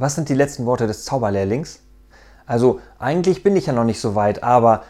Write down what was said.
Was sind die letzten Worte des Zauberlehrlings? Also, eigentlich bin ich ja noch nicht so weit, aber